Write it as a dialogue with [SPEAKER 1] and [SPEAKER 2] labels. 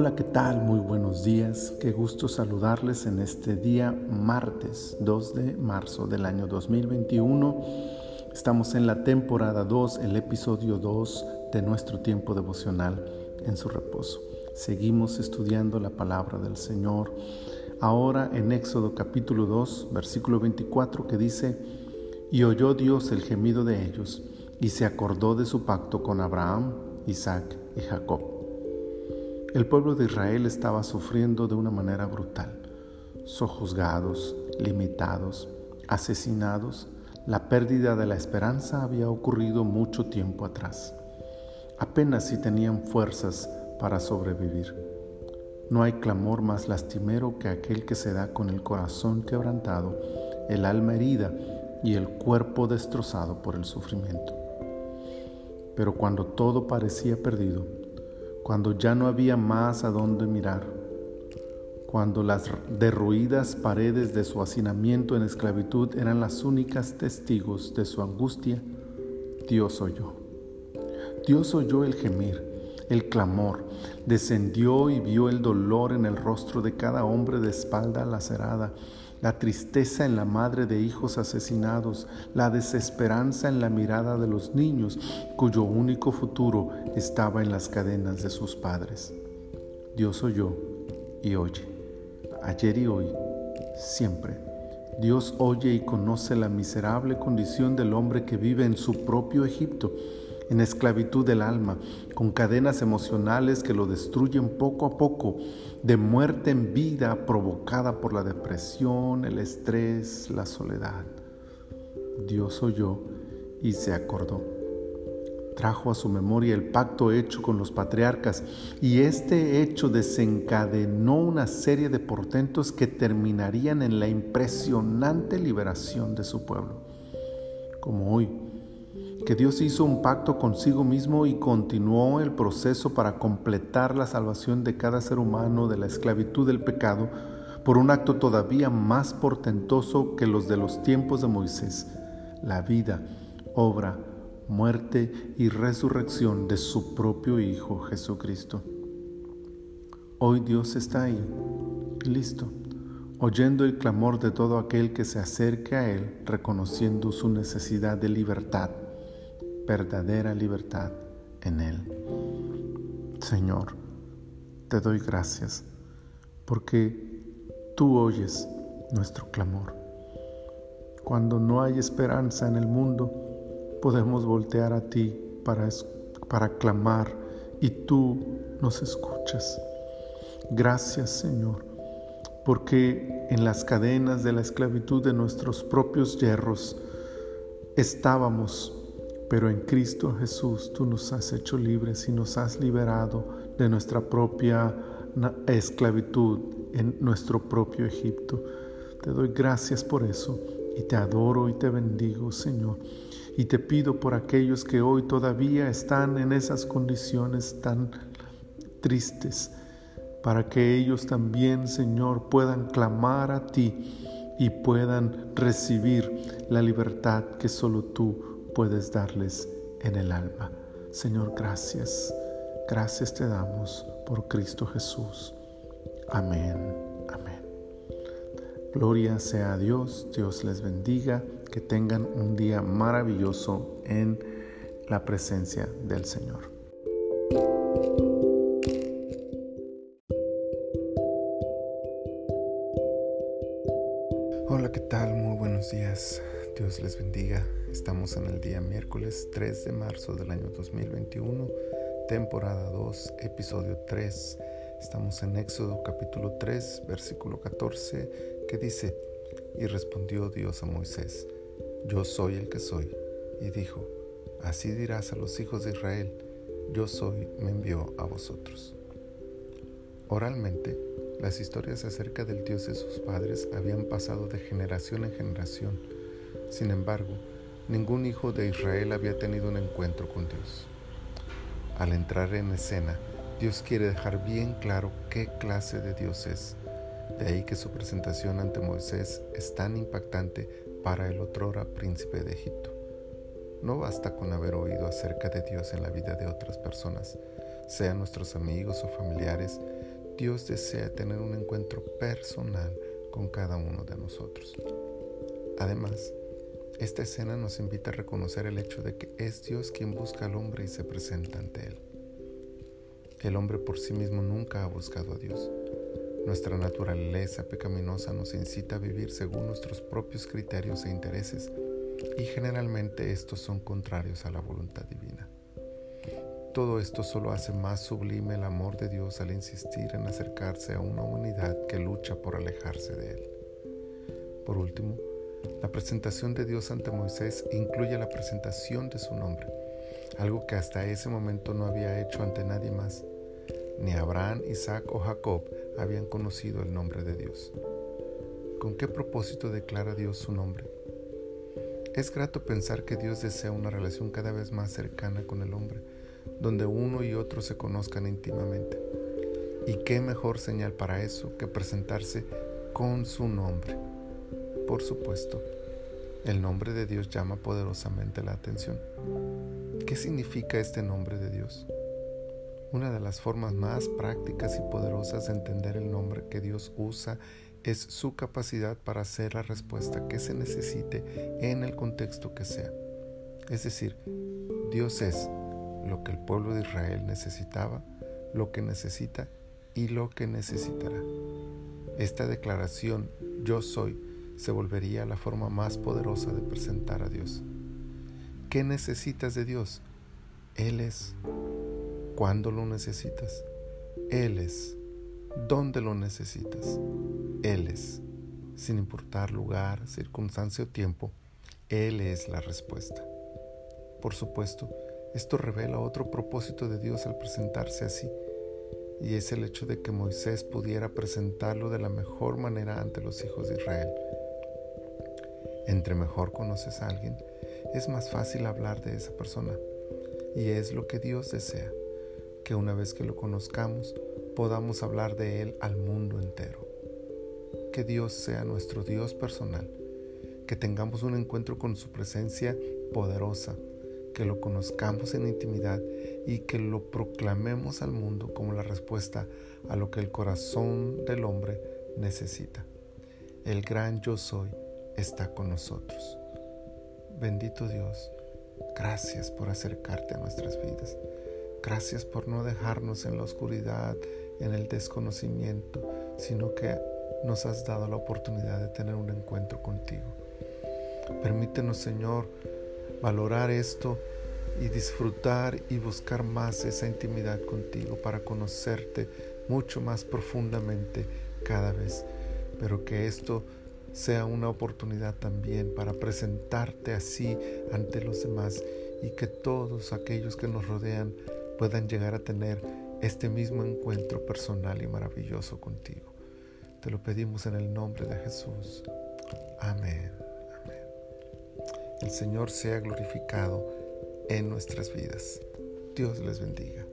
[SPEAKER 1] Hola, ¿qué tal? Muy buenos días. Qué gusto saludarles en este día martes 2 de marzo del año 2021. Estamos en la temporada 2, el episodio 2 de nuestro tiempo devocional en su reposo. Seguimos estudiando la palabra del Señor. Ahora en Éxodo capítulo 2, versículo 24 que dice, y oyó Dios el gemido de ellos, y se acordó de su pacto con Abraham, Isaac y Jacob. El pueblo de Israel estaba sufriendo de una manera brutal. Sojuzgados, limitados, asesinados, la pérdida de la esperanza había ocurrido mucho tiempo atrás. Apenas si tenían fuerzas para sobrevivir. No hay clamor más lastimero que aquel que se da con el corazón quebrantado, el alma herida y el cuerpo destrozado por el sufrimiento. Pero cuando todo parecía perdido, cuando ya no había más a dónde mirar, cuando las derruidas paredes de su hacinamiento en esclavitud eran las únicas testigos de su angustia, Dios oyó. Dios oyó el gemir, el clamor, descendió y vio el dolor en el rostro de cada hombre de espalda lacerada la tristeza en la madre de hijos asesinados, la desesperanza en la mirada de los niños cuyo único futuro estaba en las cadenas de sus padres. Dios oyó y oye, ayer y hoy, siempre. Dios oye y conoce la miserable condición del hombre que vive en su propio Egipto en esclavitud del alma, con cadenas emocionales que lo destruyen poco a poco, de muerte en vida provocada por la depresión, el estrés, la soledad. Dios oyó y se acordó. Trajo a su memoria el pacto hecho con los patriarcas y este hecho desencadenó una serie de portentos que terminarían en la impresionante liberación de su pueblo. Como hoy, que Dios hizo un pacto consigo mismo y continuó el proceso para completar la salvación de cada ser humano de la esclavitud del pecado por un acto todavía más portentoso que los de los tiempos de Moisés, la vida, obra, muerte y resurrección de su propio Hijo Jesucristo. Hoy Dios está ahí, listo, oyendo el clamor de todo aquel que se acerque a Él, reconociendo su necesidad de libertad verdadera libertad en Él. Señor, te doy gracias porque tú oyes nuestro clamor. Cuando no hay esperanza en el mundo, podemos voltear a ti para, para clamar y tú nos escuchas. Gracias Señor, porque en las cadenas de la esclavitud de nuestros propios hierros estábamos pero en Cristo Jesús tú nos has hecho libres y nos has liberado de nuestra propia esclavitud en nuestro propio Egipto. Te doy gracias por eso y te adoro y te bendigo, Señor. Y te pido por aquellos que hoy todavía están en esas condiciones tan tristes, para que ellos también, Señor, puedan clamar a ti y puedan recibir la libertad que solo tú puedes darles en el alma. Señor, gracias. Gracias te damos por Cristo Jesús. Amén. Amén. Gloria sea a Dios. Dios les bendiga. Que tengan un día maravilloso en la presencia del Señor. Dios les bendiga. Estamos en el día miércoles 3 de marzo del año 2021, temporada 2, episodio 3. Estamos en Éxodo capítulo 3, versículo 14, que dice, y respondió Dios a Moisés, yo soy el que soy. Y dijo, así dirás a los hijos de Israel, yo soy, me envió a vosotros. Oralmente, las historias acerca del Dios de sus padres habían pasado de generación en generación sin embargo, ningún hijo de Israel había tenido un encuentro con Dios. Al entrar en escena, Dios quiere dejar bien claro qué clase de Dios es. De ahí que su presentación ante Moisés es tan impactante para el otrora príncipe de Egipto. No basta con haber oído acerca de Dios en la vida de otras personas. sean nuestros amigos o familiares, Dios desea tener un encuentro personal con cada uno de nosotros. Además, esta escena nos invita a reconocer el hecho de que es Dios quien busca al hombre y se presenta ante él. El hombre por sí mismo nunca ha buscado a Dios. Nuestra naturaleza pecaminosa nos incita a vivir según nuestros propios criterios e intereses y generalmente estos son contrarios a la voluntad divina. Todo esto solo hace más sublime el amor de Dios al insistir en acercarse a una humanidad que lucha por alejarse de Él. Por último, la presentación de Dios ante Moisés incluye la presentación de su nombre, algo que hasta ese momento no había hecho ante nadie más. Ni Abraham, Isaac o Jacob habían conocido el nombre de Dios. ¿Con qué propósito declara Dios su nombre? Es grato pensar que Dios desea una relación cada vez más cercana con el hombre, donde uno y otro se conozcan íntimamente. ¿Y qué mejor señal para eso que presentarse con su nombre? Por supuesto, el nombre de Dios llama poderosamente la atención. ¿Qué significa este nombre de Dios? Una de las formas más prácticas y poderosas de entender el nombre que Dios usa es su capacidad para hacer la respuesta que se necesite en el contexto que sea. Es decir, Dios es lo que el pueblo de Israel necesitaba, lo que necesita y lo que necesitará. Esta declaración, yo soy, se volvería la forma más poderosa de presentar a Dios. ¿Qué necesitas de Dios? Él es. ¿Cuándo lo necesitas? Él es. ¿Dónde lo necesitas? Él es. Sin importar lugar, circunstancia o tiempo, Él es la respuesta. Por supuesto, esto revela otro propósito de Dios al presentarse así, y es el hecho de que Moisés pudiera presentarlo de la mejor manera ante los hijos de Israel entre mejor conoces a alguien, es más fácil hablar de esa persona. Y es lo que Dios desea, que una vez que lo conozcamos, podamos hablar de Él al mundo entero. Que Dios sea nuestro Dios personal, que tengamos un encuentro con su presencia poderosa, que lo conozcamos en intimidad y que lo proclamemos al mundo como la respuesta a lo que el corazón del hombre necesita. El gran yo soy está con nosotros. Bendito Dios, gracias por acercarte a nuestras vidas. Gracias por no dejarnos en la oscuridad, en el desconocimiento, sino que nos has dado la oportunidad de tener un encuentro contigo. Permítenos, Señor, valorar esto y disfrutar y buscar más esa intimidad contigo para conocerte mucho más profundamente cada vez. Pero que esto sea una oportunidad también para presentarte así ante los demás y que todos aquellos que nos rodean puedan llegar a tener este mismo encuentro personal y maravilloso contigo. Te lo pedimos en el nombre de Jesús. Amén. Amén. El Señor sea glorificado en nuestras vidas. Dios les bendiga.